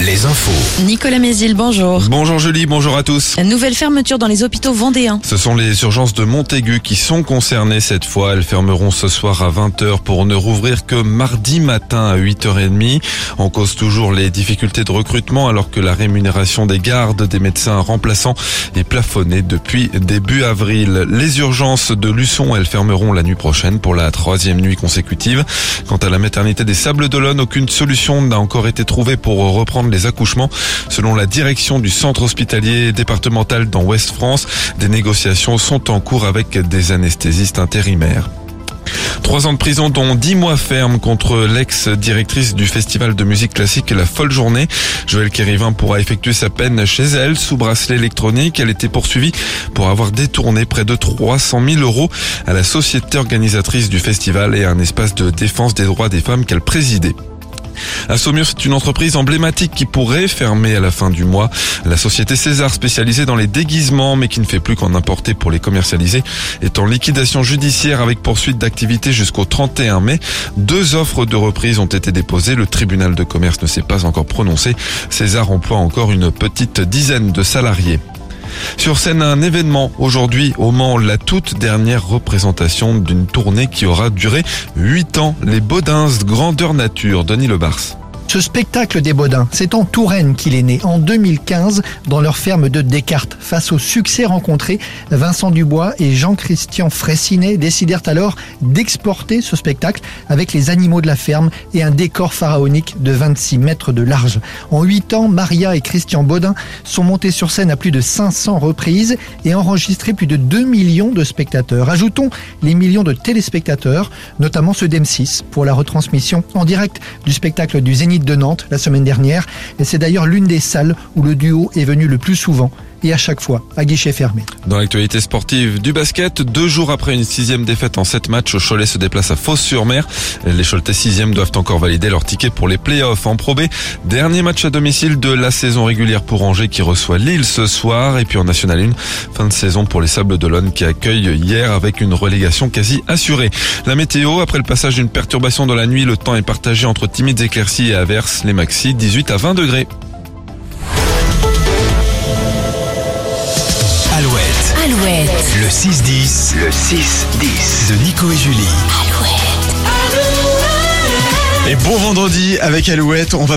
Les infos. Nicolas Mézil, bonjour. Bonjour Julie, bonjour à tous. Nouvelle fermeture dans les hôpitaux vendéens. Ce sont les urgences de Montaigu qui sont concernées cette fois. Elles fermeront ce soir à 20h pour ne rouvrir que mardi matin à 8h30. On cause toujours les difficultés de recrutement alors que la rémunération des gardes des médecins remplaçants est plafonnée depuis début avril. Les urgences de Luçon, elles fermeront la nuit prochaine pour la troisième nuit consécutive. Quant à la maternité des Sables d'Olonne, aucune solution n'a encore été trouvée pour reprendre les accouchements. Selon la direction du centre hospitalier départemental dans Ouest France, des négociations sont en cours avec des anesthésistes intérimaires. Trois ans de prison dont dix mois ferme contre l'ex-directrice du festival de musique classique La Folle Journée. Joëlle Kérivin pourra effectuer sa peine chez elle sous bracelet électronique. Elle était poursuivie pour avoir détourné près de 300 000 euros à la société organisatrice du festival et à un espace de défense des droits des femmes qu'elle présidait. À Saumur, c'est une entreprise emblématique qui pourrait fermer à la fin du mois. La société César, spécialisée dans les déguisements, mais qui ne fait plus qu'en importer pour les commercialiser, est en liquidation judiciaire avec poursuite d'activité jusqu'au 31 mai. Deux offres de reprise ont été déposées. Le tribunal de commerce ne s'est pas encore prononcé. César emploie encore une petite dizaine de salariés. Sur scène, un événement aujourd'hui au Mans, la toute dernière représentation d'une tournée qui aura duré 8 ans. Les Baudins Grandeur Nature, Denis Lebars. Ce spectacle des Baudins, c'est en Touraine qu'il est né, en 2015, dans leur ferme de Descartes. Face au succès rencontré, Vincent Dubois et Jean-Christian Fraissinet décidèrent alors d'exporter ce spectacle avec les animaux de la ferme et un décor pharaonique de 26 mètres de large. En 8 ans, Maria et Christian Baudin sont montés sur scène à plus de 500 reprises et enregistré plus de 2 millions de spectateurs. Ajoutons les millions de téléspectateurs, notamment ceux d'M6, pour la retransmission en direct du spectacle du Zénith de Nantes la semaine dernière. Et c'est d'ailleurs l'une des salles où le duo est venu le plus souvent et à chaque fois à guichet fermé. Dans l'actualité sportive du basket, deux jours après une sixième défaite en sept matchs, Cholet se déplace à Fos-sur-Mer. Les Choletais sixième doivent encore valider leur ticket pour les playoffs en Pro B. Dernier match à domicile de la saison régulière pour Angers qui reçoit Lille ce soir. Et puis en National 1, fin de saison pour les Sables d'Olonne qui accueillent hier avec une relégation quasi assurée. La météo, après le passage d'une perturbation dans la nuit, le temps est partagé entre timides éclaircies et averses. Les maxi 18 à 20 degrés. Alouette, Alouette. le 6-10, le 6-10 de Nico et Julie. Alouette. Et bon vendredi avec Alouette, on va